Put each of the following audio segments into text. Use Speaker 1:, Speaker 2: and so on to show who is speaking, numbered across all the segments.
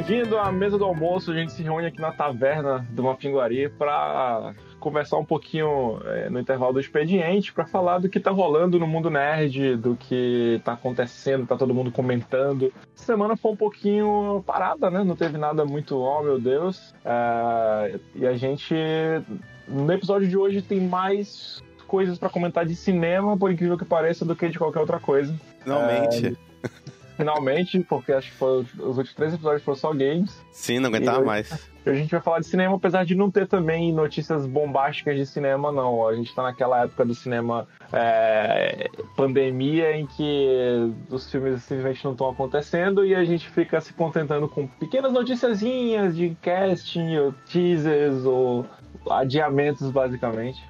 Speaker 1: bem-vindo à mesa do almoço. A gente se reúne aqui na taverna do Mapinguari para conversar um pouquinho é, no intervalo do expediente para falar do que tá rolando no mundo nerd, do que tá acontecendo, tá todo mundo comentando. Essa semana foi um pouquinho parada, né? Não teve nada muito, oh meu Deus. É, e a gente, no episódio de hoje, tem mais coisas para comentar de cinema, por incrível que pareça, do que de qualquer outra coisa.
Speaker 2: Finalmente.
Speaker 1: É, finalmente, porque acho que foi, os últimos três episódios foram só games.
Speaker 2: Sim, não aguentava
Speaker 1: E-
Speaker 2: mais.
Speaker 1: A gente vai falar de cinema, apesar de não ter também notícias bombásticas de cinema, não. A gente tá naquela época do cinema é, pandemia em que os filmes simplesmente não estão acontecendo e a gente fica se contentando com pequenas noticiazinhas de casting, ou teasers, ou adiamentos, basicamente.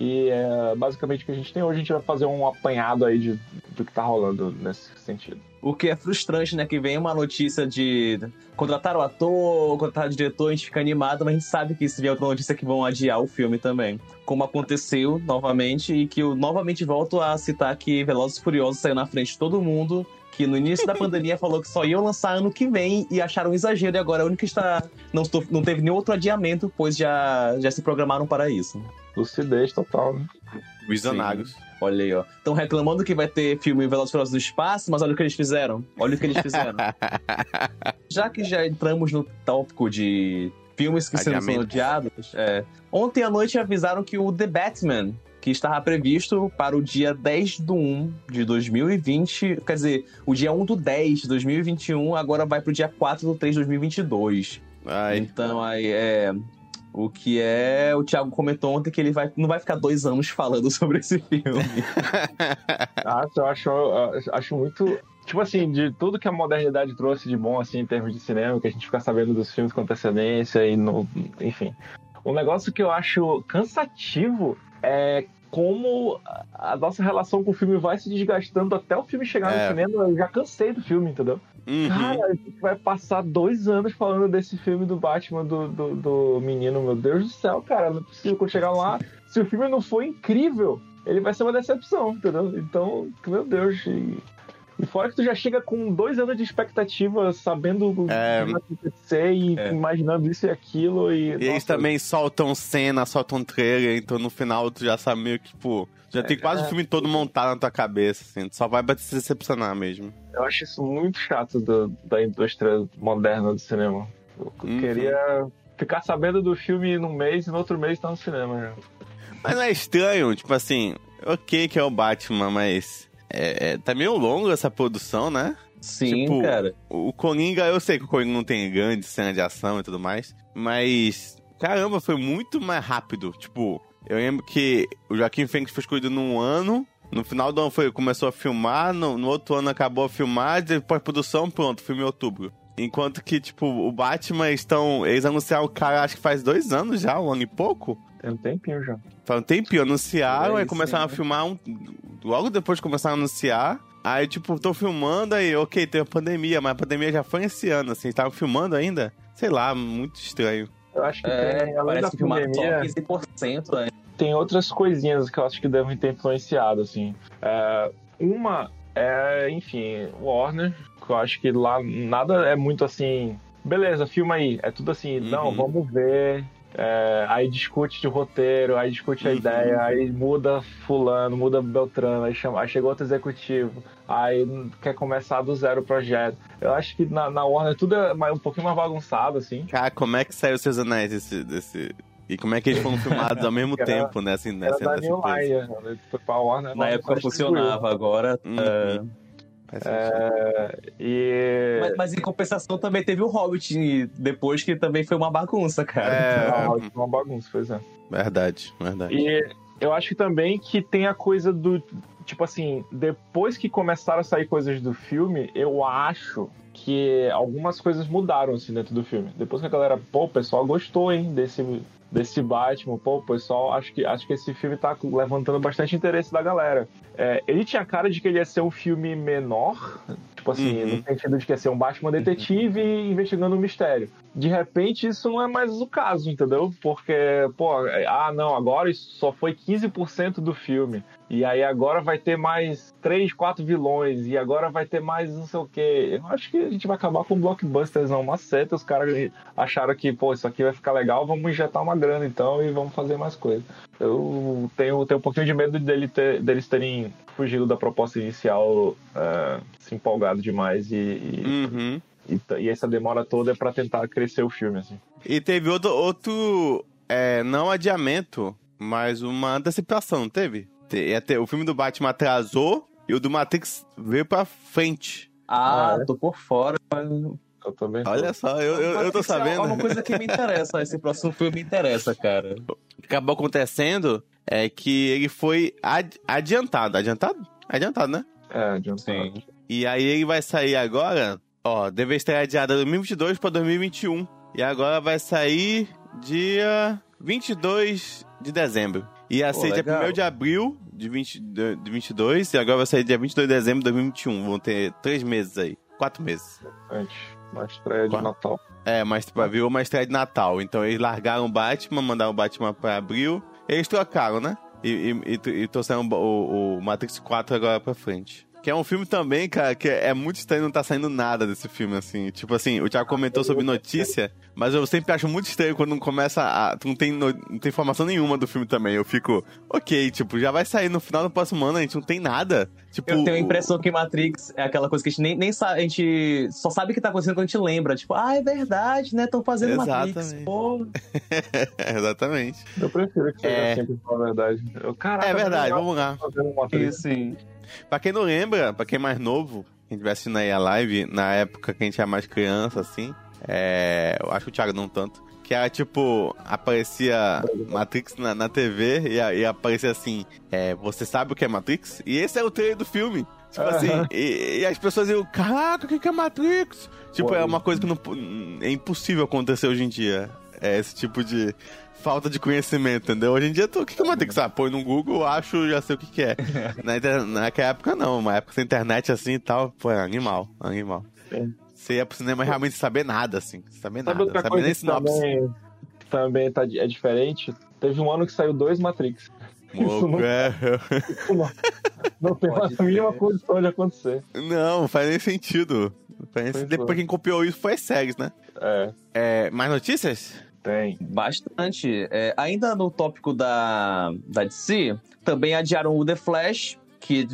Speaker 1: E é basicamente o que a gente tem hoje. A gente vai fazer um apanhado aí de, do que tá rolando nesse sentido.
Speaker 3: O que é frustrante, né? Que vem uma notícia de contratar o ator, contratar o diretor, a gente fica animado, mas a gente sabe que se vier outra notícia que vão adiar o filme também. Como aconteceu novamente, e que eu novamente volto a citar que Velozes e Furiosos saiu na frente de todo mundo, que no início da pandemia falou que só iam lançar ano que vem e acharam um exagero, e agora a única que está. Não, não teve nenhum outro adiamento, pois já, já se programaram para isso.
Speaker 1: Lucidez total, né?
Speaker 2: Visionários.
Speaker 3: Olha aí, ó. Estão reclamando que vai ter filme Velozes Furiosos do espaço, mas olha o que eles fizeram. Olha o que eles fizeram. já que já entramos no tópico de filmes que sendo são
Speaker 2: Adiamentos.
Speaker 3: odiados, é, ontem à noite avisaram que o The Batman, que estava previsto para o dia 10 do 1 de 2020, quer dizer, o dia 1 do 10 de 2021, agora vai pro dia 4 do 3 de 2022.
Speaker 2: Ai,
Speaker 3: Então, aí é. O que é. O Thiago comentou ontem que ele vai, não vai ficar dois anos falando sobre esse filme.
Speaker 1: Ah, eu acho, acho muito. Tipo assim, de tudo que a modernidade trouxe de bom, assim, em termos de cinema, que a gente fica sabendo dos filmes com antecedência e no. Enfim. Um negócio que eu acho cansativo é como a nossa relação com o filme vai se desgastando até o filme chegar
Speaker 2: É.
Speaker 1: no cinema. Eu já cansei do filme, entendeu?
Speaker 2: uhum.
Speaker 1: Cara, a gente vai passar dois anos falando desse filme do Batman, do, do, do menino, meu Deus do céu, cara. Não é possível quando chegar lá. Se o filme não for incrível, ele vai ser uma decepção, entendeu? Então, meu Deus. Fora que tu já chega com dois anos de expectativa, sabendo o
Speaker 2: É.
Speaker 1: que vai acontecer e
Speaker 3: É.
Speaker 1: imaginando isso e aquilo. E,
Speaker 2: E eles também soltam cena, soltam trailer, então no final tu já sabe meio que, tipo, já tem quase o filme todo montado na tua cabeça, assim. Tu só vai pra se decepcionar mesmo.
Speaker 1: Eu acho isso muito chato do- da indústria moderna do cinema. Eu
Speaker 2: Uhum.
Speaker 1: queria ficar sabendo do filme num mês e no outro mês tá no cinema já.
Speaker 2: Mas não é estranho, tipo assim, ok que é o Batman, mas é, é- tá meio longo essa produção, né?
Speaker 3: Sim,
Speaker 2: Tipo,
Speaker 3: cara.
Speaker 2: O Coringa, eu sei que o Coringa não tem grande cena de ação e tudo mais, mas caramba, foi muito mais rápido. Tipo, eu lembro que o Joaquim Fênix foi escolhido num ano, no final do ano foi, começou a filmar, no, no outro ano acabou a filmar, depois produção, pronto, filme em outubro. Enquanto que, tipo, o Batman estão. Eles anunciaram o cara, acho que faz dois anos já, um ano e pouco.
Speaker 1: Tem um tempinho já.
Speaker 2: Faz um tempinho, anunciaram,
Speaker 3: aí,
Speaker 2: aí começaram
Speaker 3: sim.
Speaker 2: a filmar um. Logo depois começaram a anunciar. Aí, tipo, tô filmando aí, ok, tem a pandemia, mas a pandemia já foi esse ano, assim, estavam filmando ainda? Sei lá, muito estranho.
Speaker 1: Eu acho que tem,
Speaker 3: É,
Speaker 1: além da
Speaker 3: que
Speaker 1: pandemia,
Speaker 3: 15%. né?
Speaker 1: tem outras coisinhas que eu acho que devem ter influenciado, assim. É, uma é, enfim, Warner, que eu acho que lá nada é muito assim. Beleza, filma aí. É tudo assim, não,
Speaker 2: Uhum.
Speaker 1: vamos ver. É, aí discute de roteiro, aí discute a
Speaker 2: Uhum.
Speaker 1: ideia, aí muda fulano, muda Beltrano, aí, chama, aí chega outro executivo, aí quer começar do zero o projeto. Eu acho que na, na Warner tudo é mais- um pouquinho mais bagunçado, assim.
Speaker 2: Cara, como é que saiu os seus anéis desse. desse... E como é que eles foram filmados ao mesmo
Speaker 1: Era-
Speaker 2: tempo, né? Assim,
Speaker 1: Era
Speaker 2: nessa,
Speaker 1: da
Speaker 2: nessa
Speaker 1: New? Line, né? foi pra Warner.
Speaker 3: Na época funcionava, agora.
Speaker 2: Uhum. sentido.
Speaker 1: É, e.
Speaker 3: Mas, mas em compensação também teve o Hobbit depois que também foi uma bagunça, cara.
Speaker 2: É,
Speaker 1: foi uma bagunça, pois é.
Speaker 2: verdade, verdade.
Speaker 1: E eu acho que também que tem a coisa do. Tipo assim, depois que começaram a sair coisas do filme, eu acho que algumas coisas mudaram assim dentro do filme. Depois que a galera, pô, o pessoal gostou, hein, desse, desse Batman, pô, pessoal, acho que, acho que esse filme tá levantando bastante interesse da galera. É, ele tinha cara de que ele ia ser um filme menor, tipo assim,
Speaker 2: Uhum.
Speaker 1: no sentido de que ia ser um Batman detetive investigando um mistério. De repente, isso não é mais o caso, entendeu? Porque, pô, é, ah, não, agora isso só foi 15% do filme. E aí agora vai ter mais três, quatro vilões. E agora vai ter mais não sei o quê. Eu acho que a gente vai acabar com blockbusters, não. Uma seta. Os caras acharam que, pô, isso aqui vai ficar legal, vamos injetar uma grana então e vamos fazer mais coisa. Eu tenho, tenho um pouquinho de medo dele ter, deles terem fugido da proposta inicial, uh, se empolgado demais e, e,
Speaker 2: Uhum.
Speaker 1: e, e essa demora toda é pra tentar crescer o filme, assim.
Speaker 2: E teve outro, outro é, não adiamento, mas uma antecipação, não teve? Ia ter- o filme do Batman atrasou e o do Matrix veio pra frente.
Speaker 3: Ah,
Speaker 1: Ah, é?
Speaker 3: tô por fora.
Speaker 1: Eu também. tô.
Speaker 2: Olha só, eu, eu, eu tô
Speaker 3: é
Speaker 2: sabendo.
Speaker 3: uma coisa que me interessa. Esse próximo filme me interessa, cara.
Speaker 2: O que acabou acontecendo é que ele foi ad- adiantado. Adiantado? Adiantado, né?
Speaker 1: É, um
Speaker 3: Sim.
Speaker 2: E aí ele vai sair agora, ó, deve estar adiado de 2022 pra 2021. E agora vai sair dia 22 de dezembro. Ia
Speaker 3: Pô,
Speaker 2: ser dia
Speaker 3: legal.
Speaker 2: 1 de abril de, 20, de, de 22 e agora vai sair dia 22 de dezembro de 2021. Vão ter três meses aí, quatro meses.
Speaker 1: Antes, uma estreia de? Natal.
Speaker 2: É, mas tipo, virou uma estreia de Natal. Então eles largaram o Batman, mandaram o Batman pra abril. Eles trocaram, né? E, e, e, e trouxeram o, o- o Matrix 4 agora pra frente. Que é um filme também, cara, que é muito estranho não tá saindo nada desse filme, assim. Tipo assim, o Thiago comentou sobre notícia, mas eu sempre acho muito estranho quando não começa a. Não tem, no- não tem informação nenhuma do filme também. Eu fico, ok, tipo, já vai sair no final do próximo ano, a gente não tem nada. Tipo,
Speaker 3: Eu tenho a impressão que Matrix é aquela coisa que a gente nem, nem sabe, a gente só sabe o que tá acontecendo quando a gente lembra. Tipo, ah, é verdade, né? Estão fazendo Matrix.
Speaker 2: Exatamente.
Speaker 3: Pô,
Speaker 2: Exatamente.
Speaker 1: Eu prefiro que seja
Speaker 2: É.
Speaker 1: falar a verdade. Eu, caraca,
Speaker 2: É verdade,
Speaker 1: eu
Speaker 2: vamos lá.
Speaker 1: fazendo uma trilha.
Speaker 3: sim.
Speaker 2: Pra quem não lembra, pra quem é mais novo, quem estiver assistindo aí a live, na época que a gente era mais criança, assim, é... eu acho que o Thiago não tanto, que era tipo, aparecia Matrix na, na TV e, e aparecia assim, é, você sabe o que é Matrix? E esse é o trailer do filme. Tipo
Speaker 1: Aham.
Speaker 2: assim, e, e as pessoas iam, caraca, o que que é Matrix? Tipo, é uma coisa que não, é impossível acontecer hoje em dia. É esse tipo de falta de conhecimento, entendeu? Hoje em dia, tu, o que que é Matrix? Ah, põe no Google, acho, já sei o que que é. Na inter- naquela época, não. Uma época sem internet assim e tal, pô, é animal, animal.
Speaker 1: Sim.
Speaker 2: Você ia pro cinema realmente saber nada, assim. Saber
Speaker 1: Sabe
Speaker 2: nada. Saber nem
Speaker 1: que
Speaker 2: sinopse.
Speaker 1: também, também tá, é diferente? Teve um ano que saiu dois Matrix. Isso não-
Speaker 2: É,
Speaker 1: Isso não, não tem a mínima condição de acontecer.
Speaker 2: não, faz nem sentido. Faz nem
Speaker 1: Pois
Speaker 2: sentido.
Speaker 1: é.
Speaker 2: Pra quem copiou isso foi as séries, né?
Speaker 1: É,
Speaker 2: É, mais notícias?
Speaker 1: Tem.
Speaker 3: Bastante. É, ainda no tópico da, da DC, também adiaram o The Flash, que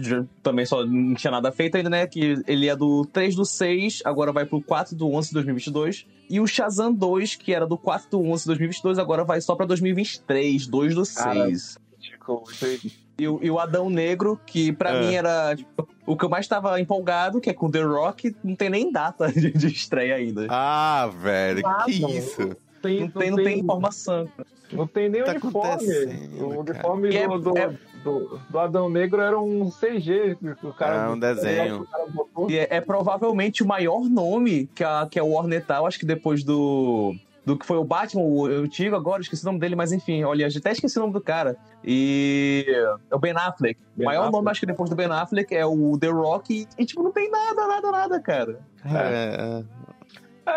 Speaker 3: também só não tinha nada feito ainda, né? Que ele é do 3 do 6, agora vai pro 4 do 11 de 2022. E o Shazam 2, que era do 4 do 11 de 2022, agora vai só pra 2023, 2 do 6.
Speaker 1: Tipo, isso aí.
Speaker 3: E, o- e o Adão Negro, que pra
Speaker 2: É.
Speaker 3: mim era tipo, o que eu mais tava empolgado, que é com The Rock, não tem nem data de, de estreia ainda.
Speaker 2: Ah, velho, que
Speaker 1: Nada.
Speaker 2: isso?
Speaker 1: Tem,
Speaker 3: não, tem, não tem informação.
Speaker 1: Não tem nem
Speaker 2: Tá
Speaker 1: uniforme. O uniforme
Speaker 3: é-
Speaker 1: do, do,
Speaker 3: é-
Speaker 1: do, do Adão Negro era um CG. O cara,
Speaker 2: Ah, um desenho.
Speaker 1: o cara botou.
Speaker 3: E é, é provavelmente o maior nome que a, que a Warner tá, eu acho que depois do. Do que foi o Batman, o antigo agora, esqueci o nome dele, mas enfim, olha, até esqueci o nome do cara. E. É o Ben Affleck.
Speaker 1: Ben
Speaker 3: o maior
Speaker 1: Affleck.
Speaker 3: nome, acho que depois do Ben Affleck, é o The Rock. E, e, tipo, não tem nada, nada, nada, cara.
Speaker 2: É,
Speaker 1: É,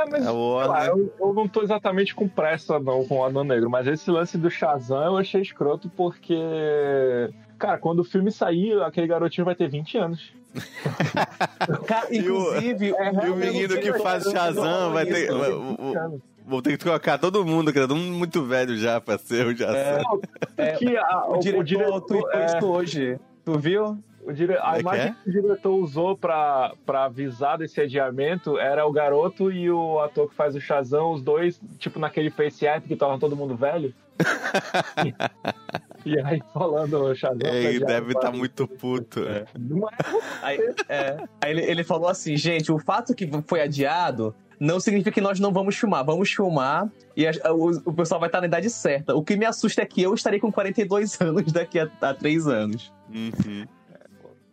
Speaker 1: mas
Speaker 2: é o
Speaker 1: sei lá, eu, eu não tô exatamente com pressa não com o Adão Negro, mas esse lance do Shazam eu achei escroto porque. Cara, quando o filme sair, aquele garotinho vai ter 20 anos.
Speaker 3: Cara,
Speaker 2: E o-
Speaker 3: inclusive.
Speaker 1: É,
Speaker 2: E o menino que faz o Shazam vai ter.
Speaker 3: Isso.
Speaker 2: vai-
Speaker 1: Vai ter 20
Speaker 2: Vou, ter que trocar todo mundo, cara. Todo mundo muito velho já pra ser o Shazam.
Speaker 3: É, é,
Speaker 1: Que a-
Speaker 3: o, diretor, tweetou
Speaker 1: é,
Speaker 3: isso hoje. Tu viu?
Speaker 1: O dire-
Speaker 2: Como é
Speaker 1: a
Speaker 2: que
Speaker 1: imagem
Speaker 2: é?
Speaker 1: que o diretor usou pra, pra avisar desse adiamento era o garoto e o ator que faz o Shazam, os dois, tipo, naquele face app que tava todo mundo velho. e, e aí falando o Shazam.
Speaker 2: Ele deve estar muito puto.
Speaker 1: Não é
Speaker 3: Aí, é, aí ele, ele falou assim, gente, o fato que foi adiado não significa que nós não vamos filmar. Vamos filmar e a- o, o pessoal vai estar na idade certa. O que me assusta é que eu estarei com 42 anos daqui a, a 3 anos.
Speaker 2: Uhum.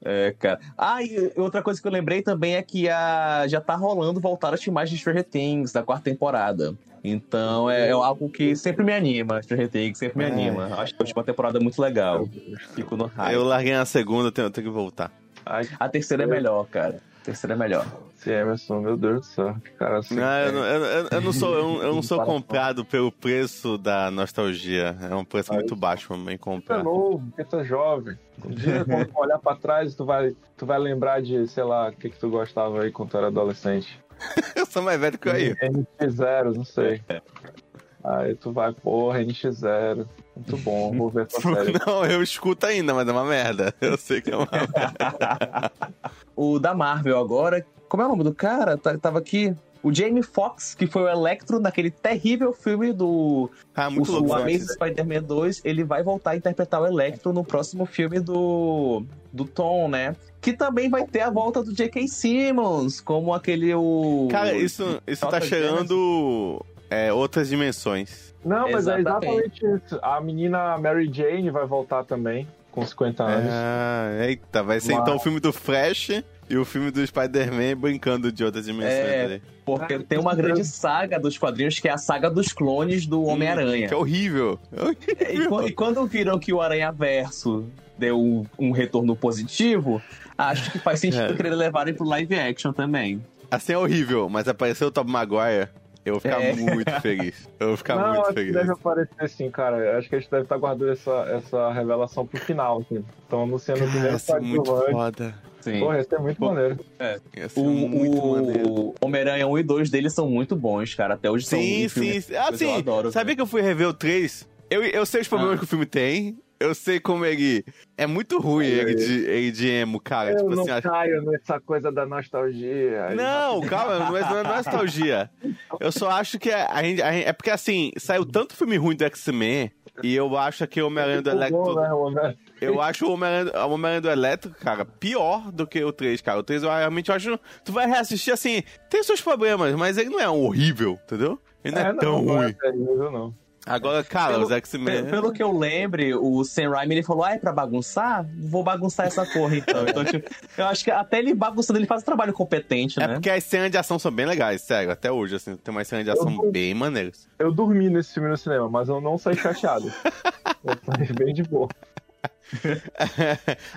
Speaker 3: É, cara. Ah, e outra coisa que eu lembrei também é que a, já tá rolando voltar as filmagens de Stranger Things da quarta temporada. Então é, é algo que sempre me anima. Stranger Things sempre me
Speaker 2: É.
Speaker 3: anima. Acho que a última temporada é muito legal. Fico no hype.
Speaker 2: Eu larguei na segunda, tenho, tenho que voltar.
Speaker 3: A terceira é melhor, cara. Terceiro é melhor.
Speaker 1: Sim, Emerson, meu Deus do céu. Que cara assim.
Speaker 2: Não, eu, não, eu, eu- não sou, eu, eu não sou comprado pelo preço da nostalgia. É um preço muito baixo pra mim
Speaker 1: Tu é
Speaker 2: comprar.
Speaker 1: novo, porque tu é jovem. Um dia, quando tu olhar pra trás, tu vai, tu vai lembrar de, sei lá, o que, que tu gostava aí quando tu era adolescente.
Speaker 2: Eu sou mais velho que eu aí.
Speaker 1: NX0, não sei. Aí tu vai, porra, NX0. Muito bom, vou ver essa série.
Speaker 2: Não, eu escuto ainda, mas é uma merda. Eu sei que é uma merda.
Speaker 3: o da Marvel agora. Como é o nome do cara? Tá- Tava aqui. O Jamie Foxx, que foi o Electro naquele terrível filme do
Speaker 2: Ah, muito
Speaker 3: o,
Speaker 2: louco.
Speaker 3: o? Amazing Spider-Man 2, ele vai voltar a interpretar o Electro no próximo filme do, do Tom, né? Que também vai ter a volta do J.K. Simmons, como aquele o...
Speaker 2: Cara, isso, isso tá
Speaker 3: Notas
Speaker 2: cheirando é, outras dimensões.
Speaker 1: Não, mas é
Speaker 3: Exatamente.
Speaker 1: exatamente isso. A menina Mary Jane vai voltar também, com 50 anos.
Speaker 2: Ah, eita, vai ser
Speaker 1: Mas-
Speaker 2: então o filme do Flash e o filme do Spider-Man brincando de outras dimensões.
Speaker 3: É. Porque tem uma grande saga dos quadrinhos, que é a saga dos clones do Homem-Aranha.
Speaker 2: Que é horrível. É horrível.
Speaker 3: E, e quando viram que o Aranha Verso deu um, um retorno positivo, acho que faz sentido
Speaker 2: É.
Speaker 3: querer levarem pro live action também.
Speaker 2: Assim é horrível, mas apareceu o Tom Maguire, eu vou ficar
Speaker 3: É.
Speaker 2: muito feliz. Eu vou ficar
Speaker 1: não,
Speaker 2: muito
Speaker 1: acho
Speaker 2: feliz.
Speaker 1: que deve aparecer sim, cara. Acho que a gente deve estar guardando essa, essa revelação pro final. Assim. Estão anunciando o
Speaker 2: Cara,
Speaker 1: primeiro
Speaker 2: ia ser muito
Speaker 1: coadjuvante.
Speaker 2: foda.
Speaker 3: Sim.
Speaker 1: Porra, isso é muito
Speaker 3: Pô,
Speaker 1: maneiro.
Speaker 2: Ia ser
Speaker 3: O,
Speaker 2: muito maneiro.
Speaker 3: o Homem-Aranha 1 e 2 deles são muito bons, cara. Até hoje são
Speaker 2: Sim,
Speaker 3: filme-
Speaker 2: sim. sim. Ah,
Speaker 3: eu
Speaker 2: sim.
Speaker 3: adoro,
Speaker 2: Sabia que eu fui rever o 3? Eu, eu sei os problemas
Speaker 3: Ah.
Speaker 2: que o filme tem. Eu sei como ele. É muito ruim ele de, ele de emo, cara.
Speaker 1: Eu
Speaker 2: tipo
Speaker 1: não
Speaker 2: assim, acho-
Speaker 1: caio nessa coisa da nostalgia.
Speaker 2: Não, calma, não é, não é nostalgia. Eu só acho que a gente, a gente- É porque assim, saiu tanto filme ruim do X-Men. E eu acho que o Homem-Aranha do
Speaker 1: Muito bom,
Speaker 2: Electro.
Speaker 1: né, Romero?
Speaker 2: Eu acho o Homem-Aranha do Elétrico, cara, pior do que o 3, cara. O 3 eu realmente acho. Tu vai reassistir assim, tem seus problemas, mas ele não é horrível, entendeu? Ele não é, tão
Speaker 1: não
Speaker 2: ruim.
Speaker 1: É terrível, não.
Speaker 2: Agora, cara,
Speaker 3: Pelo-
Speaker 2: os X-Men.
Speaker 3: Pe- Pelo que eu lembre, o Sam Raimi ele falou: ah, é pra bagunçar? Vou bagunçar essa porra então. então tipo, eu acho que até ele bagunçando, ele faz um trabalho competente,
Speaker 2: É
Speaker 3: né?
Speaker 2: porque as cenas de ação são bem legais, sério, até hoje, assim, tem umas cenas de ação
Speaker 1: Eu-
Speaker 2: bem maneiras.
Speaker 1: Eu dormi nesse filme no cinema, mas eu não saí chateado. eu saí bem de boa.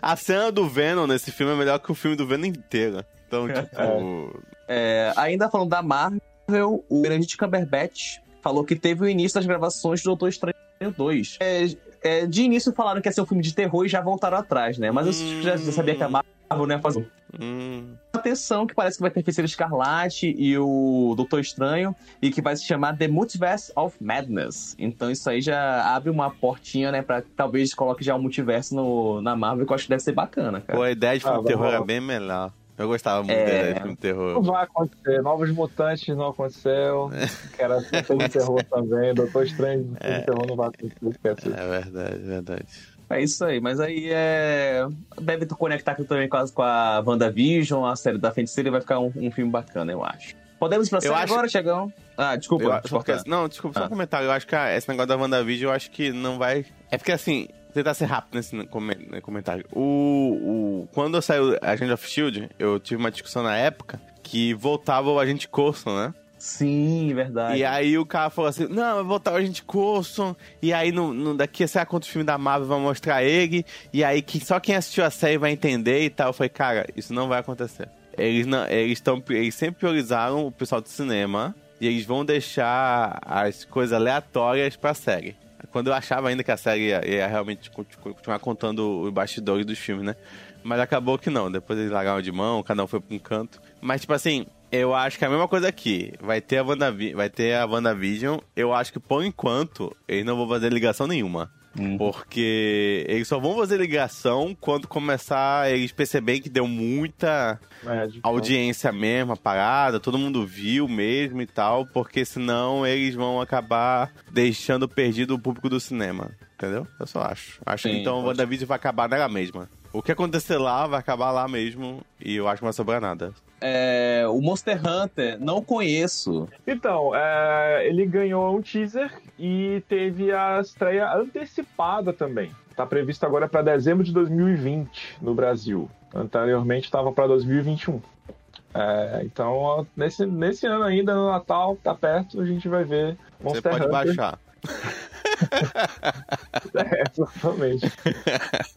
Speaker 2: a cena do Venom nesse filme é melhor que o filme do Venom inteiro. Então, tipo.
Speaker 3: É, ainda falando da Marvel, o Benedict Cumberbatch falou que teve o início das gravações do Doutor Estranho 2. É, é, de início falaram que ia ser um filme de terror e já voltaram atrás, né? Mas eu já, já sabia que a Marvel não ia fazer
Speaker 2: hum,
Speaker 3: atenção que parece que vai ter Feiticeiro Escarlate e o Doutor Estranho e que vai se chamar The Multiverse of Madness. Então isso aí já abre uma portinha, né, pra talvez coloque já um multiverso no, na Marvel, que eu acho que deve ser bacana, cara.
Speaker 2: pô, a ideia de filme
Speaker 1: Ah,
Speaker 2: de terror
Speaker 1: rolar.
Speaker 2: bem melhor. Eu gostava muito
Speaker 3: É.
Speaker 2: da ideia de filme de
Speaker 1: Não
Speaker 2: terror.
Speaker 1: vai acontecer. Novos Mutantes não aconteceu. Que era filme de terror também. Doutor Estranho, filme de terror não vai acontecer.
Speaker 2: É verdade, verdade.
Speaker 3: É isso aí, mas aí é. Deve conectar aqui também com a, com a WandaVision, a série da Feiticeira, e vai ficar um, um filme bacana, eu acho. Podemos ir pra série
Speaker 2: acho-
Speaker 3: agora, Tiagão? Ah, desculpa,
Speaker 2: Eu, porque- não, desculpa, só um
Speaker 3: Ah.
Speaker 2: comentário. Eu acho que ah, esse negócio da WandaVision, eu acho que não vai. É porque assim, tentar ser rápido nesse né, comentário. O, o, quando saiu Agent of Shield, eu tive uma discussão na época que voltava o agente Coulson, né?
Speaker 3: Sim, verdade.
Speaker 2: E aí o cara falou assim: não, vai voltar o agente Coulson. E aí no, no, daqui a sei lá quantos filmes da Marvel vão mostrar ele. E aí que, só quem assistiu a série vai entender e tal. Eu falei, cara, isso não vai acontecer. Eles, não, eles, tão, eles sempre priorizaram o pessoal do cinema. E eles vão deixar as coisas aleatórias pra série. Quando eu achava ainda que a série ia, ia realmente conti- continuar contando os bastidores dos filmes, né? Mas acabou que não. Depois eles largaram de mão, cada um foi pra um canto. Mas, tipo assim, eu acho que é a mesma coisa aqui. Vai ter a, WandaVi vai ter a WandaVision. Eu acho que, por enquanto, eles não vão fazer ligação nenhuma.
Speaker 3: Hum.
Speaker 2: Porque eles só vão fazer ligação quando começar eles perceberem que deu muita
Speaker 1: É,
Speaker 2: audiência mesmo, a parada, todo mundo viu mesmo e tal, porque senão eles vão acabar deixando perdido o público do cinema. Entendeu? Eu só acho. Acho que
Speaker 3: Sim,
Speaker 2: então o WandaVision vai acabar nela mesma. O que acontecer lá vai acabar lá mesmo e eu acho que não vai sobrar nada.
Speaker 3: É, o Monster Hunter, não conheço.
Speaker 1: Então, é, ele ganhou um teaser e teve a estreia antecipada também. Tá previsto agora para dezembro de 2020 no Brasil. Anteriormente estava para 2021. É, então, nesse, nesse ano ainda, no Natal, tá perto, a gente vai ver
Speaker 2: Você
Speaker 1: Monster
Speaker 2: pode
Speaker 1: Hunter.
Speaker 2: baixar.
Speaker 1: é, exatamente.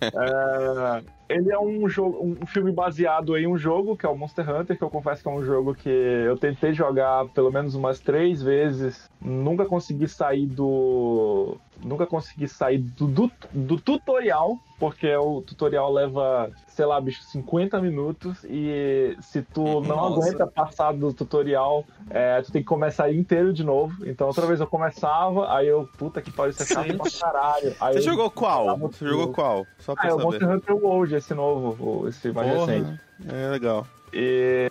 Speaker 1: É, ele é um jogo, um filme baseado em um jogo, que é o Monster Hunter, que eu confesso que é um jogo que eu tentei jogar pelo menos umas três vezes, nunca consegui sair do. Nunca consegui sair do, do, do tutorial, porque o tutorial leva, sei lá, bicho, 50 minutos e se tu não
Speaker 3: Nossa.
Speaker 1: aguenta passar do tutorial, é, tu tem que começar inteiro de novo. Então outra vez eu começava, aí eu, puta que pariu, isso é chato pra caralho. Aí
Speaker 2: Você
Speaker 1: eu-
Speaker 2: jogou qual?
Speaker 1: Ah,
Speaker 2: Você jogou qual? Só pra
Speaker 1: Ah, é o
Speaker 2: saber.
Speaker 1: Monster Hunter World, esse novo, esse mais recente.
Speaker 2: Porra, é legal.
Speaker 1: E,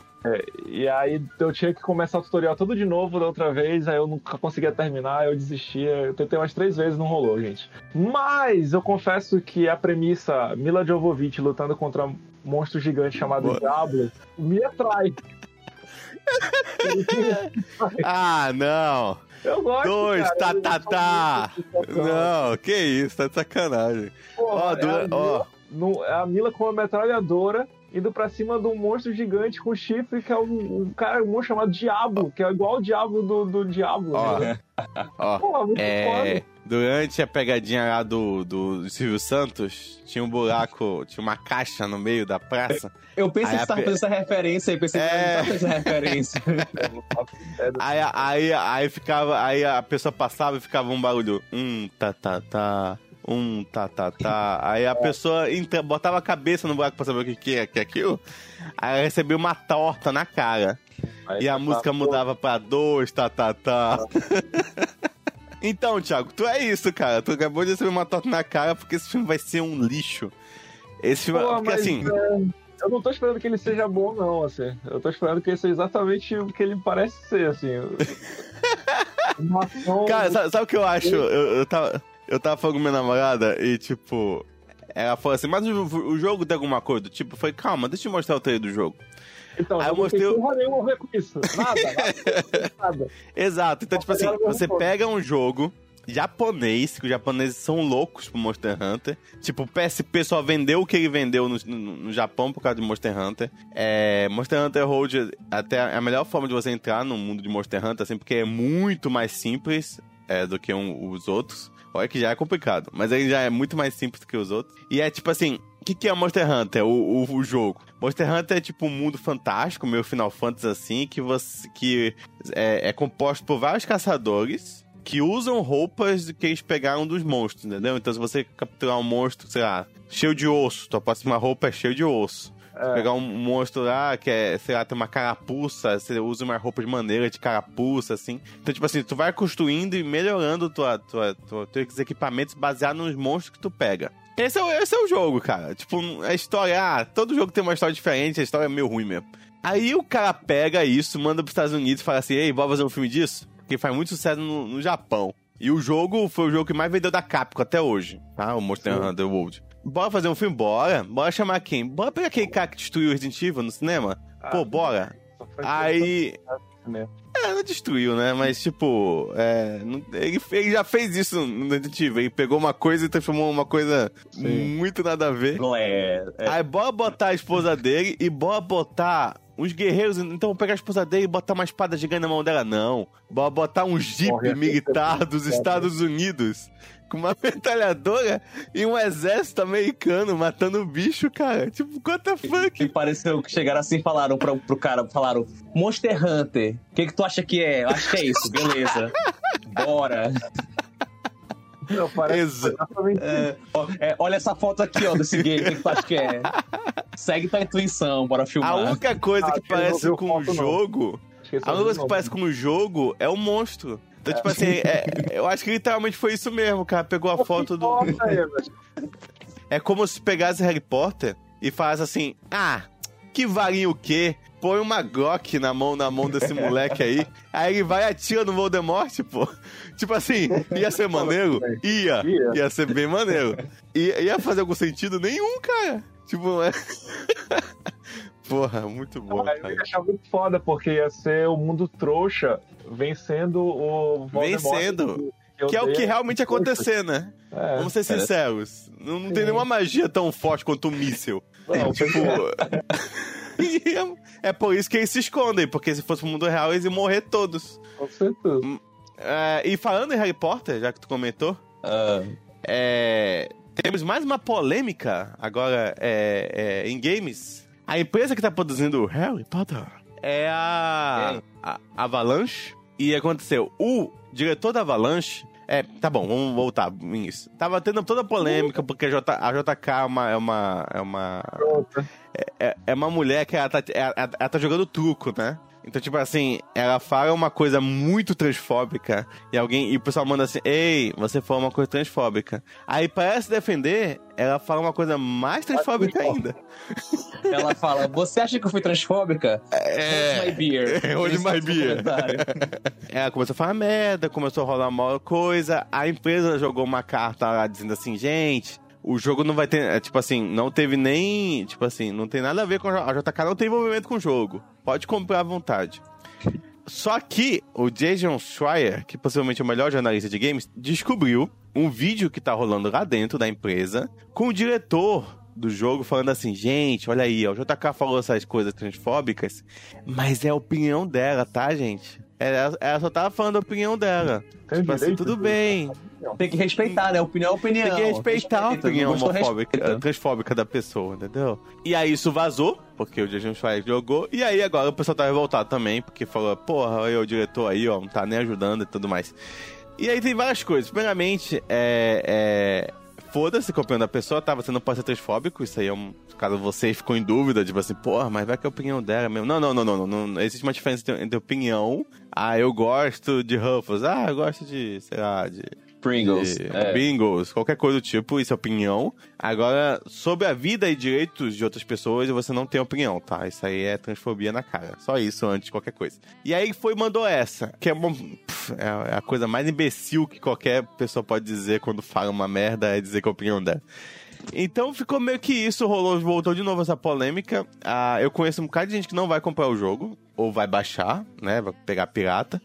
Speaker 1: e aí eu tinha que começar o tutorial todo de novo da outra vez, aí eu nunca conseguia terminar, eu desistia. Eu tentei umas três vezes, não rolou, gente. Mas eu confesso que a premissa Mila Jovovich lutando contra um monstro gigante chamado
Speaker 2: Boa.
Speaker 1: Diablo me atrai.
Speaker 2: Ah, não!
Speaker 1: Eu gosto.
Speaker 2: Dois,
Speaker 1: cara,
Speaker 2: tá, tá, tá.
Speaker 1: sensacional.
Speaker 2: Não, que isso, tá de sacanagem.
Speaker 1: Porra,
Speaker 2: Ó,
Speaker 1: é
Speaker 2: du-
Speaker 1: a Mila-
Speaker 2: ó.
Speaker 1: no- é a Mila com uma metralhadora indo pra cima de um monstro gigante com chifre, que é um, um cara, um monstro chamado Diabo, que é igual o Diabo do, do Diablo.
Speaker 2: Ó,
Speaker 1: né?
Speaker 2: ó.
Speaker 1: Porra, muito
Speaker 2: É,
Speaker 1: foda.
Speaker 2: durante a pegadinha lá do, do Silvio Santos, tinha um buraco, tinha uma caixa no meio da praça.
Speaker 3: Eu pensei
Speaker 2: Aí
Speaker 3: que você tava
Speaker 2: pe-
Speaker 3: fazendo essa referência e pensei que
Speaker 2: É.
Speaker 3: você não tava fazendo essa referência.
Speaker 2: Aí, aí, aí ficava, aí a pessoa passava e ficava um barulho, um tá tá tá, um tá tá tá. Aí a pessoa entra, botava a cabeça no buraco pra saber o que que é, que é aquilo. Aí ela recebia uma torta na cara.
Speaker 1: Aí
Speaker 2: E a música mudava pra dois, tá, tá, tá. então, Thiago, tu é isso, cara. Tu acabou de receber uma torta na cara porque esse filme vai ser um lixo. Esse filme.
Speaker 1: Pô,
Speaker 2: porque
Speaker 1: mas,
Speaker 2: assim.
Speaker 1: é, eu não tô esperando que ele seja bom, não, assim. Eu tô esperando que ele seja exatamente o que ele parece ser, assim.
Speaker 2: Cara, sabe, sabe o que eu acho? Eu, eu, tava, eu tava falando com minha namorada e, tipo. Ela falou assim, mas o, o jogo tem alguma coisa tipo? Falei, calma, deixa eu mostrar o trailer do jogo.
Speaker 1: Então,
Speaker 2: Aí eu
Speaker 1: não
Speaker 2: mostrei
Speaker 1: tenho
Speaker 2: o-
Speaker 1: porra nenhuma a ver com isso. Nada, nada. nada.
Speaker 2: Exato. Então,
Speaker 1: Só
Speaker 2: tipo assim, você
Speaker 1: ponto.
Speaker 2: pega um jogo japonês, que os japoneses são loucos pro Monster Hunter. Tipo, o PSP só vendeu o que ele vendeu no, no, no Japão por causa de Monster Hunter. É, Monster Hunter Road até é a melhor forma de você entrar no mundo de Monster Hunter, assim, porque é muito mais simples é, do que um- os outros. Olha que já é complicado, mas ele já é muito mais simples do que os outros. E é tipo assim, o que, que é Monster Hunter, o, o, o jogo? Monster Hunter é tipo um mundo fantástico, meio Final Fantasy assim, que você que é, é composto por vários caçadores que usam roupas que eles pegaram dos monstros, entendeu? Então se você capturar um monstro, sei lá, cheio de osso, tua próxima roupa é cheio de osso.
Speaker 1: É.
Speaker 2: Pegar um monstro lá que é, sei lá, tem uma carapuça, você usa uma roupa de maneira de carapuça, assim. Então, tipo assim, tu vai construindo e melhorando tua, tua, tua, teus equipamentos baseado nos monstros que tu pega. Esse é, o- esse é o jogo, cara. Tipo, a história, ah, todo jogo tem uma história diferente, a história é meio ruim mesmo. Aí o cara pega isso, manda pros Estados Unidos e fala assim, ei, bora fazer um filme disso? Porque faz muito sucesso no, no Japão. E o jogo foi o jogo que mais vendeu da Capcom até hoje, tá? O Monster. Hunter World. Bora fazer um filme? Bora. Bora chamar quem? Bora pegar aquele cara que destruiu o Resident Evil no cinema? Pô,
Speaker 1: Ah,
Speaker 2: bora.
Speaker 1: só foi
Speaker 2: Aí. É, não destruiu, né? Mas, tipo, é, não- ele, ele já fez isso no Resident Evil. Ele pegou uma coisa e transformou uma coisa
Speaker 1: Sim.
Speaker 2: muito nada a ver.
Speaker 3: É, é.
Speaker 2: Aí bora botar a esposa dele e bora botar uns guerreiros. Então vou pegar a esposa dele e botar uma espada gigante na mão dela. Não. Bora botar um jeep
Speaker 1: Morre.
Speaker 2: militar dos Estados Unidos. Com uma metralhadora e um exército americano matando o bicho, cara. Tipo, what the
Speaker 3: E
Speaker 2: fuck?
Speaker 3: pareceu que chegaram assim e falaram pro, pro cara, falaram, Monster Hunter, o que que tu acha que é? Eu acho que é isso, beleza. Bora.
Speaker 1: Não, parece exatamente
Speaker 3: É, ó, é, olha essa foto aqui, ó, desse game, o que tu acha que é? Segue tua intuição, bora
Speaker 2: A
Speaker 3: filmar.
Speaker 2: única coisa
Speaker 1: Ah,
Speaker 2: que parece com o
Speaker 1: foto,
Speaker 2: jogo. A única coisa que parece com o jogo é o monstro. Então, tipo assim, é- eu acho que literalmente foi isso mesmo, cara. Pegou a
Speaker 1: Pô,
Speaker 2: foto do.
Speaker 1: aí?
Speaker 2: É como se pegasse Harry Potter e faz assim: ah, que varinha o quê? Põe uma Glock na mão, na mão desse moleque aí. Aí ele vai e atira no Voldemort, pô. Tipo assim, ia ser maneiro? Ia.
Speaker 1: Ia.
Speaker 2: Ser bem maneiro. Ia, ia fazer algum sentido nenhum, cara. Tipo, é. Porra, muito bom,
Speaker 1: Ah, eu ia achar muito foda, porque ia ser o mundo trouxa vencendo o Voldemort.
Speaker 2: Vencendo. Que é o que realmente ia acontecer, né?
Speaker 1: É.
Speaker 2: Vamos ser sinceros. Não, não tem nenhuma magia tão forte quanto um míssil.
Speaker 1: Não,
Speaker 2: Tipo. É- por isso que eles se escondem, porque se fosse o mundo real, eles iam morrer todos.
Speaker 1: com certeza.
Speaker 2: É, e falando em Harry Potter, já que tu comentou,
Speaker 3: Ah,
Speaker 2: É, temos mais uma polêmica agora é, é, em games. A empresa que tá produzindo Harry Potter é a, a Avalanche. E aconteceu, o diretor da Avalanche... É, tá bom, vamos voltar nisso. Tava tendo toda a polêmica, porque a, J, a JK é uma... É uma, é uma
Speaker 1: Pronto.
Speaker 2: É, é uma mulher que ela tá, ela, ela tá jogando truco, né? Então, tipo assim, ela fala uma coisa muito transfóbica e alguém e o pessoal manda assim: Ei, você falou uma coisa transfóbica. Aí, para se defender, ela fala uma coisa mais transfóbica ainda.
Speaker 3: ela fala: Você acha que eu fui transfóbica?
Speaker 2: É.
Speaker 3: Hold my beer.
Speaker 2: Hold
Speaker 3: é
Speaker 2: my
Speaker 3: o
Speaker 2: beer. Ela começou a falar merda, começou a rolar uma coisa. A empresa jogou uma carta lá dizendo assim: Gente. O jogo não vai ter, é, tipo assim, não teve nem, tipo assim, não tem nada a ver com a JK, não tem envolvimento com o jogo. Pode comprar à vontade. Só que o Jason Schreier, que possivelmente é o melhor jornalista de games, descobriu um vídeo que tá rolando lá dentro da empresa com o diretor do jogo falando assim, gente, olha aí, o JK falou essas coisas transfóbicas, mas é a opinião dela, tá, gente? Ela, ela só tava falando a opinião dela.
Speaker 1: Tem
Speaker 2: tipo assim, tudo bem.
Speaker 3: Tem que respeitar, né? Opinião é opinião.
Speaker 2: Tem que respeitar a opinião homofóbica, transfóbica da pessoa, entendeu? E aí isso vazou, porque o Jason Schreier jogou, e aí agora o pessoal tá revoltado também, porque falou, porra, aí o diretor aí, ó, não tá nem ajudando e tudo mais. E aí tem várias coisas. Primeiramente, é. é Foda-se opinião da pessoa tava sendo pode ser transfóbico, isso aí é um. Caso você ficou em dúvida, tipo assim, porra, mas vai que é a opinião dela mesmo. Não, não, não, não, não, não. Existe uma diferença entre, entre opinião. Ah, eu gosto de Ruffles. Ah, eu gosto de, sei lá, de
Speaker 3: Pringles. É.
Speaker 2: Bingos, qualquer coisa do tipo, isso é opinião. Agora, sobre a vida e direitos de outras pessoas, você não tem opinião, tá? Isso aí é transfobia na cara. Só isso antes de qualquer coisa. E aí foi e mandou essa, que é, uma, pff, é a coisa mais imbecil que qualquer pessoa pode dizer quando fala uma merda, é dizer que é a opinião dela. Então ficou meio que isso, rolou, voltou de novo essa polêmica. Ah, eu conheço um bocado de gente que não vai comprar o jogo, ou vai baixar, né? Vai pegar pirata.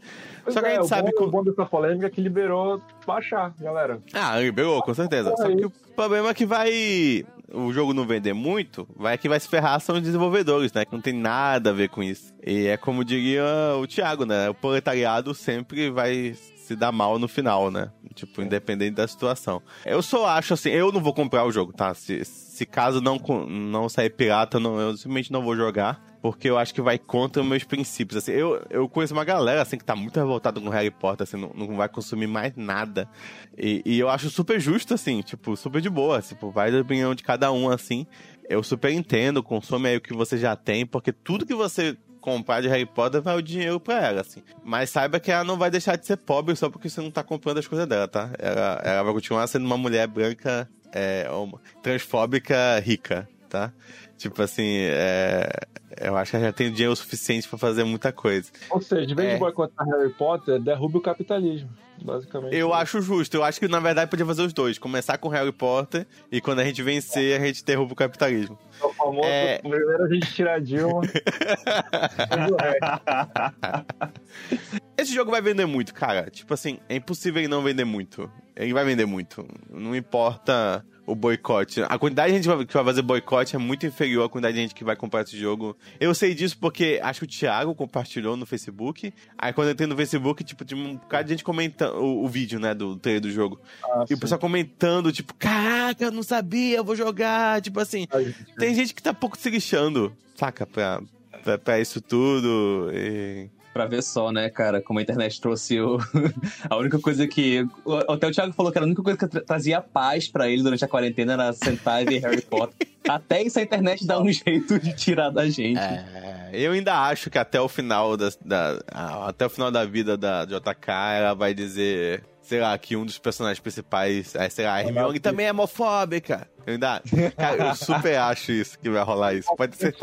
Speaker 1: Pois
Speaker 2: Só que a
Speaker 1: é,
Speaker 2: gente sabe que.
Speaker 1: o bom dessa polêmica é que liberou baixar, galera.
Speaker 2: Ah, liberou, com certeza. Só que o problema é que vai. O jogo não vender muito, vai que vai se ferrar são os desenvolvedores, né? Que não tem nada a ver com isso. E é como diria o Thiago, né? O proletariado sempre vai se dar mal no final, né? Tipo, independente da situação. Eu só acho assim, eu não vou comprar o jogo, tá? Se, se caso não, não sair pirata, não, eu simplesmente não vou jogar. Porque eu acho que vai contra meus princípios. Assim, eu, eu conheço uma galera assim que tá muito revoltada com Harry Potter, assim, não, não vai consumir mais nada. E, e eu acho super justo, assim, tipo, super de boa. Tipo, vai da opinião de cada um, assim. Eu super entendo, consome aí o que você já tem, porque tudo que você comprar de Harry Potter vai o dinheiro pra ela, assim. Mas saiba que ela não vai deixar de ser pobre só porque você não tá comprando as coisas dela, tá? Ela, ela vai continuar sendo uma mulher branca, é, transfóbica, rica, tá? Tipo assim, é, eu acho que já tem dinheiro suficiente pra fazer muita coisa.
Speaker 1: Ou seja, em vez
Speaker 2: É.
Speaker 1: de boicotar Harry Potter, derrube o capitalismo. Basicamente.
Speaker 2: Eu acho justo. Eu acho que, na verdade, podia fazer os dois. Começar com Harry Potter e quando a gente vencer, a gente derruba o capitalismo.
Speaker 1: É o famoso,
Speaker 2: É.
Speaker 1: primeiro a gente tira a Dilma.
Speaker 2: Esse jogo vai vender muito, cara. Tipo assim, é impossível ele não vender muito. Ele vai vender muito. Não importa o boicote. A quantidade de gente que vai fazer boicote é muito inferior à quantidade de gente que vai comprar esse jogo. Eu sei disso porque acho que o Thiago compartilhou no Facebook. Aí quando eu entrei no Facebook, tipo, tinha um bocado de gente comentando o, o vídeo, né, do trailer do jogo.
Speaker 1: Ah,
Speaker 2: E o pessoal comentando, tipo, caraca, eu não sabia, eu vou jogar. Tipo assim,
Speaker 1: Ai,
Speaker 2: tem gente que tá pouco se lixando, saca, pra, pra, pra isso tudo. E...
Speaker 3: Pra ver só, né, cara, como a internet trouxe o... a única coisa que. o- Até o Thiago falou que era a única coisa que tra- trazia paz pra ele durante a quarentena era sentar e ver Harry Potter. Até isso a internet dá um jeito de tirar da gente.
Speaker 2: É, eu ainda acho que até o final da, da- até o final da vida da JK ela vai dizer, sei lá, que um dos personagens principais, é, sei lá, a Hermione também é homofóbica. Eu ainda, cara, eu super acho isso que vai rolar isso, pode ser.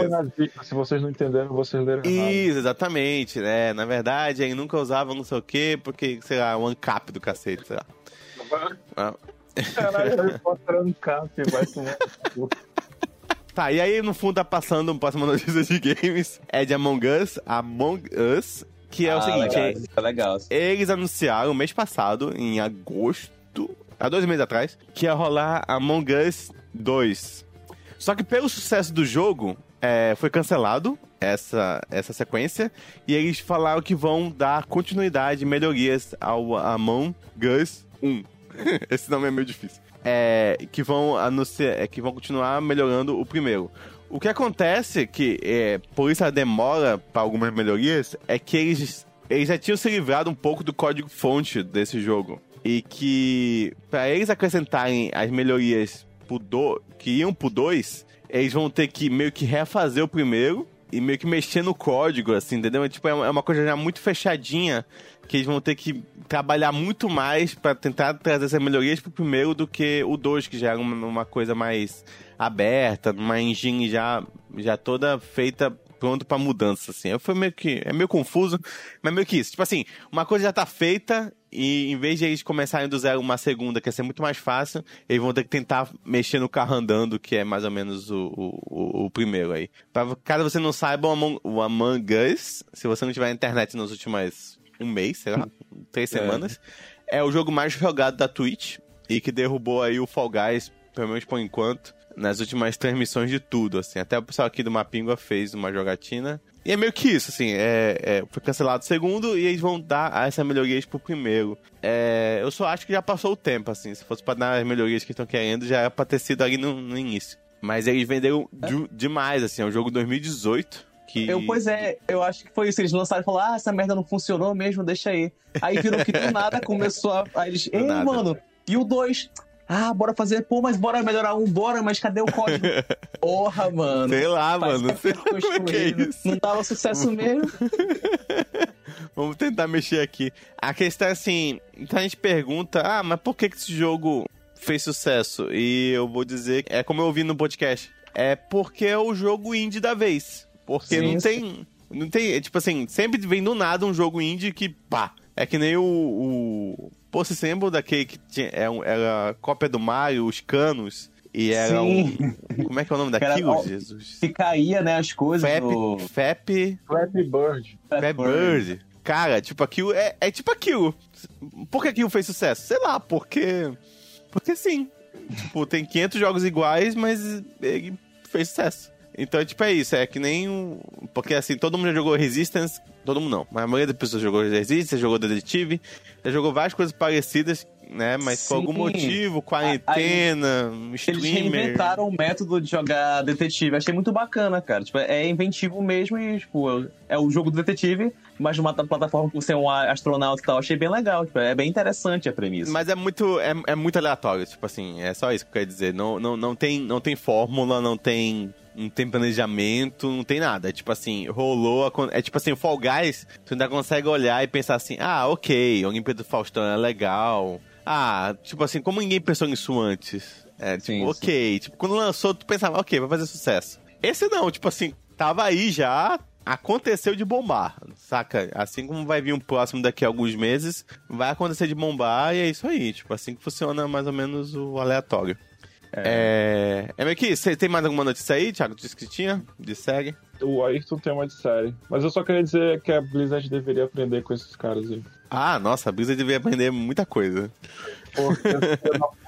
Speaker 1: Se vocês não entenderam, vocês leram errado.
Speaker 2: Isso, exatamente, né? Na verdade, ele nunca usava não sei o quê, porque, sei lá, um ancap do cacete, sei lá. Ah.
Speaker 1: Caralho, Harry Potter era um cap, vai tomar.
Speaker 2: Tá, e aí no fundo tá passando uma próxima notícia de games, é de Among Us, Among Us, que é o
Speaker 3: Ah,
Speaker 2: seguinte,
Speaker 3: legal,
Speaker 2: é-
Speaker 3: isso é legal.
Speaker 2: Eles anunciaram mês passado, em agosto, há dois meses atrás, que ia rolar Among Us 2. Só que pelo sucesso do jogo, é, foi cancelado essa, essa sequência, e eles falaram que vão dar continuidade e melhorias ao Among Us 1. Esse nome é meio difícil. É, que vão anunciar, é, que vão continuar melhorando o primeiro. O que acontece que, é, por isso a demora para algumas melhorias, é que eles, eles já tinham se livrado um pouco do código-fonte desse jogo. E que, para eles acrescentarem as melhorias pro do, que iam pro 2, eles vão ter que meio que refazer o primeiro e meio que mexer no código, assim, entendeu? Tipo, é uma coisa já muito fechadinha que eles vão ter que trabalhar muito mais para tentar trazer essas melhorias pro primeiro do que o 2, que já era uma, uma, coisa mais aberta, uma engine já, já toda feita pronto para mudança, assim. Eu foi meio que é meio confuso, mas meio que isso. Tipo assim, uma coisa já tá feita e em vez de eles começarem do zero uma segunda, que ia ser muito mais fácil, eles vão ter que tentar mexer no carro andando, que é mais ou menos o, o, o primeiro aí. Pra, caso você não saiba, o Among, o Among Us, se você não tiver internet nos últimos um mês, sei lá, três é. semanas, é o jogo mais jogado da Twitch e que derrubou aí o Fall Guys, pelo menos por enquanto, nas últimas transmissões de tudo, assim. Até o pessoal aqui do Mapingua fez uma jogatina e é meio que isso, assim, é, é, foi cancelado o segundo e eles vão dar essa melhorias pro primeiro. É, eu só acho que já passou o tempo, assim, se fosse pra dar as melhorias que estão querendo, já era pra ter sido ali no, no início. Mas eles venderam é. demais, assim, é um jogo 2018. Que...
Speaker 3: Eu, pois é, eu acho que foi isso. Eles lançaram e falaram: ah, essa merda não funcionou mesmo, deixa aí. Aí viram que do nada começou a. Aí eles, ei, mano, e o 2? Ah, bora fazer, pô, mas bora melhorar um, bora, mas cadê o código? Porra, mano.
Speaker 2: Sei lá, mano. Sei lá como é é isso.
Speaker 3: Não tava sucesso mesmo.
Speaker 2: Vamos tentar mexer aqui. A questão é assim, então a gente pergunta, ah, mas por que, que esse jogo fez sucesso? E eu vou dizer, é como eu ouvi no podcast, é porque é o jogo indie da vez. Porque sim, não tem, não tem, é, tipo assim, sempre vem do nada um jogo indie que, pá, é que nem o, o Post Symbol daquele que tinha, era, é era cópia do Mario, os canos. E era Sim. um. Como é que é o nome daquilo, era, Jesus?
Speaker 3: Que caía, né, as coisas.
Speaker 2: Fap. No... Fap.
Speaker 1: Flappy Bird.
Speaker 2: Fap Bird. Cara, tipo, aquilo é, é tipo aquilo. Por que aquilo fez sucesso? Sei lá, porque. Porque sim. tipo, tem 500 jogos iguais, mas ele fez sucesso. Então, tipo, é isso. É que nem. Um... Porque assim, todo mundo já jogou Resistance. Todo mundo não. Mas a maioria das pessoas jogou Resistance, jogou Detetive, já jogou várias coisas parecidas, né? Mas Sim. por algum motivo, quarentena, Aí, streamer...
Speaker 3: Eles reinventaram o método de jogar detetive. Achei muito bacana, cara. Tipo, é inventivo mesmo e, tipo, é o jogo do detetive, mas numa plataforma com você é um astronauta e tal. Achei bem legal. Tipo, é bem interessante a premissa.
Speaker 2: Mas é muito, é, é muito aleatório, tipo assim, é só isso que eu quero dizer. Não, não, não, tem, não tem fórmula, não tem não tem planejamento, não tem nada. É tipo assim, rolou. É tipo assim, o Fall Guys, você ainda consegue olhar e pensar assim: ah, ok, o Olimpíada do Faustão é legal. Ah, tipo assim, como ninguém pensou nisso antes? É, tipo, sim, ok. Sim. Tipo, quando lançou, tu pensava, ok, vai fazer sucesso. Esse não, tipo assim, tava aí já, aconteceu de bombar, saca? Assim como vai vir um próximo daqui a alguns meses, vai acontecer de bombar e é isso aí. Tipo, assim que funciona mais ou menos o aleatório. É. É, é meio que. Você tem mais alguma notícia aí, Thiago? Tu disse que tinha? De série?
Speaker 1: O Ayrton tem uma de série. Mas eu só queria dizer que a Blizzard deveria aprender com esses caras aí.
Speaker 2: Ah, nossa, a Blizzard deveria aprender muita coisa.
Speaker 1: Porque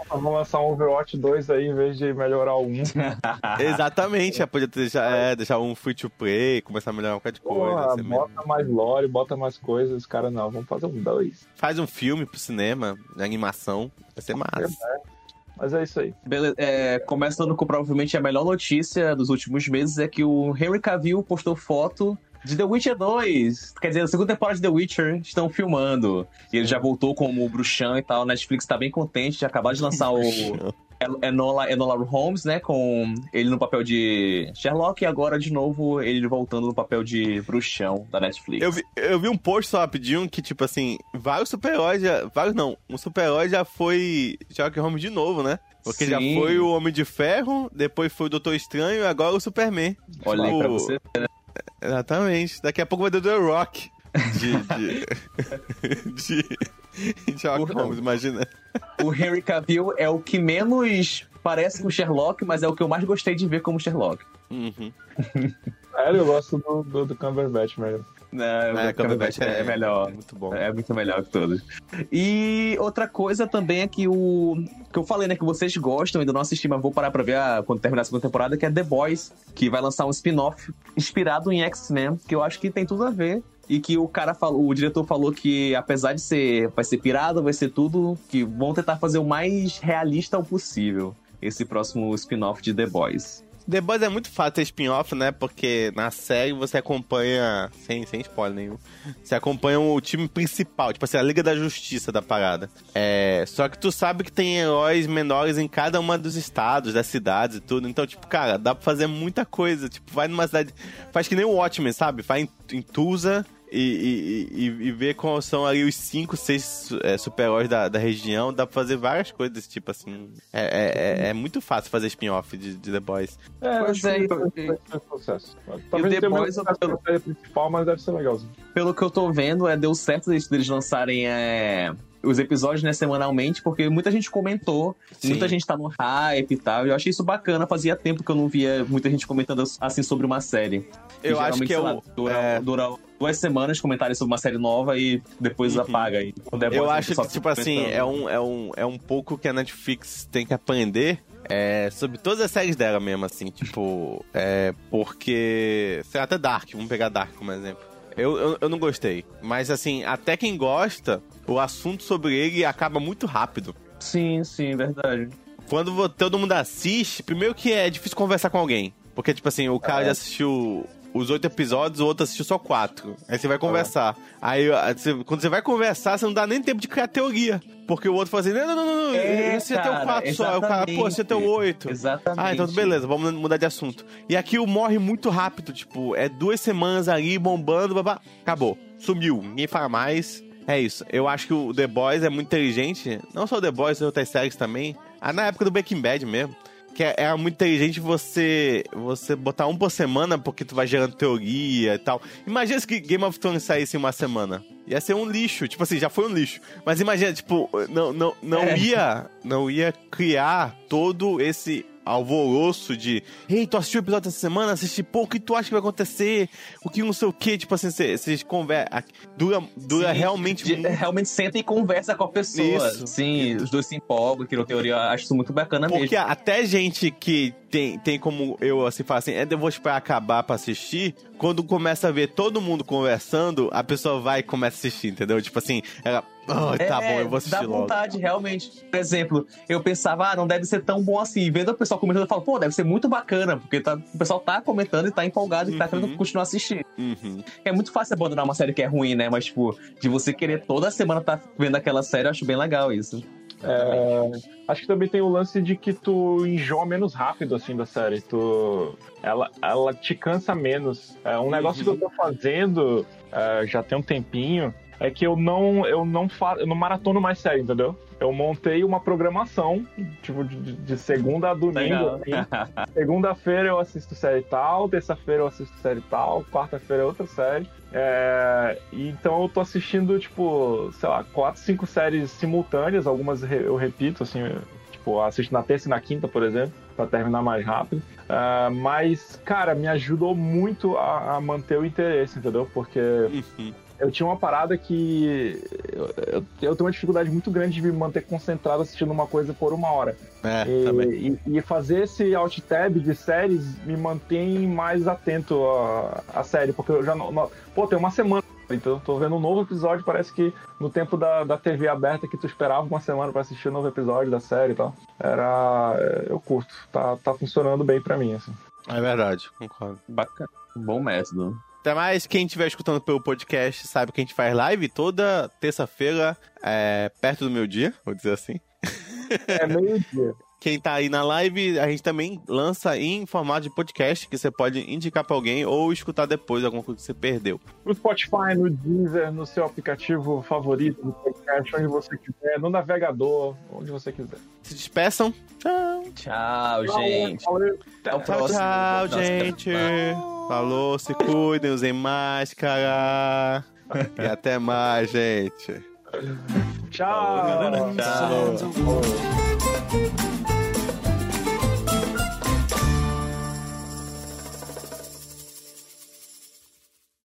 Speaker 1: vão lançar um Overwatch 2 aí em vez de melhorar o 1.
Speaker 2: Exatamente, já podia deixar, é, deixar um free to play, começar a melhorar um bocado de coisa.
Speaker 1: Porra, bota mesmo. mais lore, bota mais coisas, os caras não, vamos fazer um 2.
Speaker 2: Faz um filme pro cinema, animação, vai ser massa. É,
Speaker 1: mas é isso aí.
Speaker 3: Beleza. É, começando com provavelmente a melhor notícia dos últimos meses é que o Henry Cavill postou foto de The Witcher 2. Quer dizer, a segunda temporada de The Witcher estão filmando. E ele já voltou como bruxão e tal. A Netflix tá bem contente de acabar de lançar o, Enola, Enola Holmes, né? Com ele no papel de Sherlock e agora de novo ele voltando no papel de bruxão da Netflix.
Speaker 2: Eu vi, eu vi um post só rapidinho que, tipo assim, vários super-heróis já. Vários não, um super-herói já foi Sherlock Holmes de novo, né? Porque Sim. já foi o Homem de Ferro, depois foi o Doutor Estranho e agora o Superman.
Speaker 3: Olha tipo, aí pra você, né?
Speaker 2: Exatamente. Daqui a pouco vai ter o The Rock. De. de... de Sherlock Holmes, imagina.
Speaker 3: O Henry Cavill é o que menos parece com Sherlock, mas é o que eu mais gostei de ver como Sherlock.
Speaker 2: Uhum.
Speaker 1: é, eu gosto do, do, do Cumberbatch mesmo.
Speaker 3: Não, é, o Cumberbatch é, é, melhor.
Speaker 2: É muito bom.
Speaker 3: É muito melhor que todos. E outra coisa também é que o. Que eu falei, né? Que vocês gostam, ainda não assisti, mas vou parar pra ver a, quando terminar a segunda temporada, que é The Boys, que vai lançar um spin-off inspirado em X-Men, que eu acho que tem tudo a ver e que o cara falou, o diretor falou que apesar de ser vai ser pirado, vai ser tudo que vão tentar fazer o mais realista possível esse próximo spin-off de The Boys.
Speaker 2: The Boys é muito fácil ter spin-off, né? Porque na série você acompanha, sem, sem spoiler nenhum, você acompanha o time principal, tipo assim, a Liga da Justiça da parada. É, só que tu sabe que tem heróis menores em cada uma dos estados, das cidades e tudo. Então, tipo, cara, dá pra fazer muita coisa. Tipo, vai numa cidade. Faz que nem o Watchmen, sabe? Vai em, em Tulsa e, e, e, ver quais são ali os cinco, seis é, super-heróis da, da região, dá pra fazer várias coisas desse tipo, assim. É, é, é muito fácil fazer spin-off de, de, The Boys.
Speaker 1: É,
Speaker 3: Pois é,
Speaker 1: que
Speaker 3: e-.
Speaker 1: Talvez
Speaker 3: The Boys,
Speaker 1: da série principal, mas deve ser legalzinho.
Speaker 3: Pelo que eu tô vendo, é, deu certo deles, deles lançarem é, os episódios né, semanalmente, porque muita gente comentou,
Speaker 2: Sim.
Speaker 3: muita gente tá no hype e tal. Eu achei isso bacana, fazia tempo que eu não via muita gente comentando assim sobre uma série.
Speaker 2: Eu
Speaker 3: E
Speaker 2: acho que é
Speaker 3: lá,
Speaker 2: o.
Speaker 3: Dura,
Speaker 2: é,
Speaker 3: dura duas semanas comentários sobre uma série nova e depois
Speaker 2: Uhum.
Speaker 3: apaga. E é
Speaker 2: Eu
Speaker 3: boa,
Speaker 2: acho que, tipo assim, é um, é, um, é um pouco que a Netflix tem que aprender é, sobre todas as séries dela mesmo, assim, tipo, é, porque, sei lá, até Dark, vamos pegar Dark como exemplo. Eu, eu, eu não gostei, mas assim, até quem gosta, o assunto sobre ele acaba muito rápido.
Speaker 3: Sim, sim, verdade.
Speaker 2: Quando todo mundo assiste, primeiro que é difícil conversar com alguém. Porque, tipo assim, o cara
Speaker 3: É.
Speaker 2: já assistiu os oito episódios, o outro assistiu só quatro. Aí você vai conversar. Aí, a- você- quando você vai conversar, você não dá nem tempo de criar teoria. Porque o outro fala assim, não, não, não, não, não,
Speaker 3: É,
Speaker 2: esse ia ter o
Speaker 3: cara,
Speaker 2: quatro só. Aí o cara, pô, ia ter o oito.
Speaker 3: Exatamente.
Speaker 2: Ah, então beleza, vamos mudar de assunto. E aqui o morre muito rápido, tipo, é duas semanas ali bombando, babá, acabou. Sumiu, ninguém fala mais. É isso. Eu acho que o The Boys é muito inteligente. Não só o The Boys, outras séries também. Ah, na época do Breaking Bad mesmo. Que é, é muito inteligente você você botar um por semana, porque tu vai gerando teoria e tal. Imagina se que Game of Thrones saísse em uma semana. Ia ser um lixo. Tipo assim, já foi um lixo. Mas imagina, tipo, não, não, não
Speaker 3: É.
Speaker 2: ia. Não ia criar todo esse alvoroço de Ei, tu assistiu o episódio essa semana? Assisti, pô, o que tu acha que vai acontecer? O que não sei o que? Tipo assim, vocês conversam. Dura, dura
Speaker 3: Sim,
Speaker 2: realmente
Speaker 3: de-
Speaker 2: muito.
Speaker 3: realmente senta e conversa com a pessoa.
Speaker 2: Isso.
Speaker 3: Sim, os dois se empolgam, criam teoria. Eu Acho isso muito bacana
Speaker 2: Porque
Speaker 3: mesmo.
Speaker 2: até gente que tem, tem como eu, assim, falar assim, é, eu vou esperar acabar pra assistir, quando começa a ver todo mundo conversando, a pessoa vai e começa a assistir, entendeu? Tipo assim, ela, "Ai, tá
Speaker 3: É,
Speaker 2: bom, eu vou assistir
Speaker 3: Dá
Speaker 2: logo.
Speaker 3: vontade, realmente. Por exemplo, eu pensava, ah, não deve ser tão bom assim. Vendo o pessoal comentando, eu falo, pô, deve ser muito bacana, porque tá- o pessoal tá comentando e tá empolgado e tá
Speaker 2: Uhum.
Speaker 3: querendo continuar assistindo.
Speaker 2: Uhum.
Speaker 3: É muito fácil abandonar uma série que é ruim, né? Mas, tipo, de você querer toda semana tá vendo aquela série, eu acho bem legal isso.
Speaker 1: É, acho que também tem o lance de que tu enjoa menos rápido, assim, da série. Tu, ela, ela te cansa menos. É, um negócio que eu tô fazendo é, já tem um tempinho é que eu não, eu não, fa eu não maratono mais série, entendeu? Eu montei uma programação, tipo, de, de- segunda a domingo. Assim. Segunda-feira eu assisto série tal, terça-feira eu assisto série tal, quarta-feira é outra série. É, então eu tô assistindo, tipo, sei lá, quatro, cinco séries simultâneas, algumas eu repito, assim, tipo, assisto na terça e na quinta, por exemplo, pra terminar mais rápido. Ah, mas, cara, me ajudou muito a, a manter o interesse, entendeu? Porque
Speaker 2: Uhum.
Speaker 1: Eu tinha uma parada que eu, eu, eu tenho uma dificuldade muito grande de me manter concentrado assistindo uma coisa por uma hora.
Speaker 2: É, também.
Speaker 1: E, e- e fazer esse alt tab de séries me mantém mais atento à, série, porque eu já não, não- Pô, tem uma semana. Então eu tô vendo um novo episódio, parece que no tempo da, da TV aberta que tu esperava uma semana pra assistir um novo episódio da série e tal. Era. Eu curto. Tá, tá funcionando bem pra mim, assim.
Speaker 2: É verdade, concordo.
Speaker 3: Bacana. Bom método.
Speaker 2: Até mais, quem estiver escutando pelo podcast sabe que a gente faz live toda terça-feira, é, perto do meu dia, vou dizer assim.
Speaker 1: É meio-dia.
Speaker 2: Quem tá aí na live, a gente também lança em formato de podcast, que você pode indicar pra alguém ou escutar depois alguma coisa que você perdeu.
Speaker 1: No Spotify, no Deezer, no seu aplicativo favorito, no podcast, onde você quiser, no navegador, onde você quiser.
Speaker 2: Se despeçam. Tchau.
Speaker 3: Tchau, gente.
Speaker 1: Valeu.
Speaker 3: Até o
Speaker 2: Tchau,
Speaker 3: próximo.
Speaker 2: tchau, gente. Falou, se cuidem, usem máscara. e até mais, gente.
Speaker 1: Tchau.
Speaker 3: Tchau.
Speaker 1: Falou.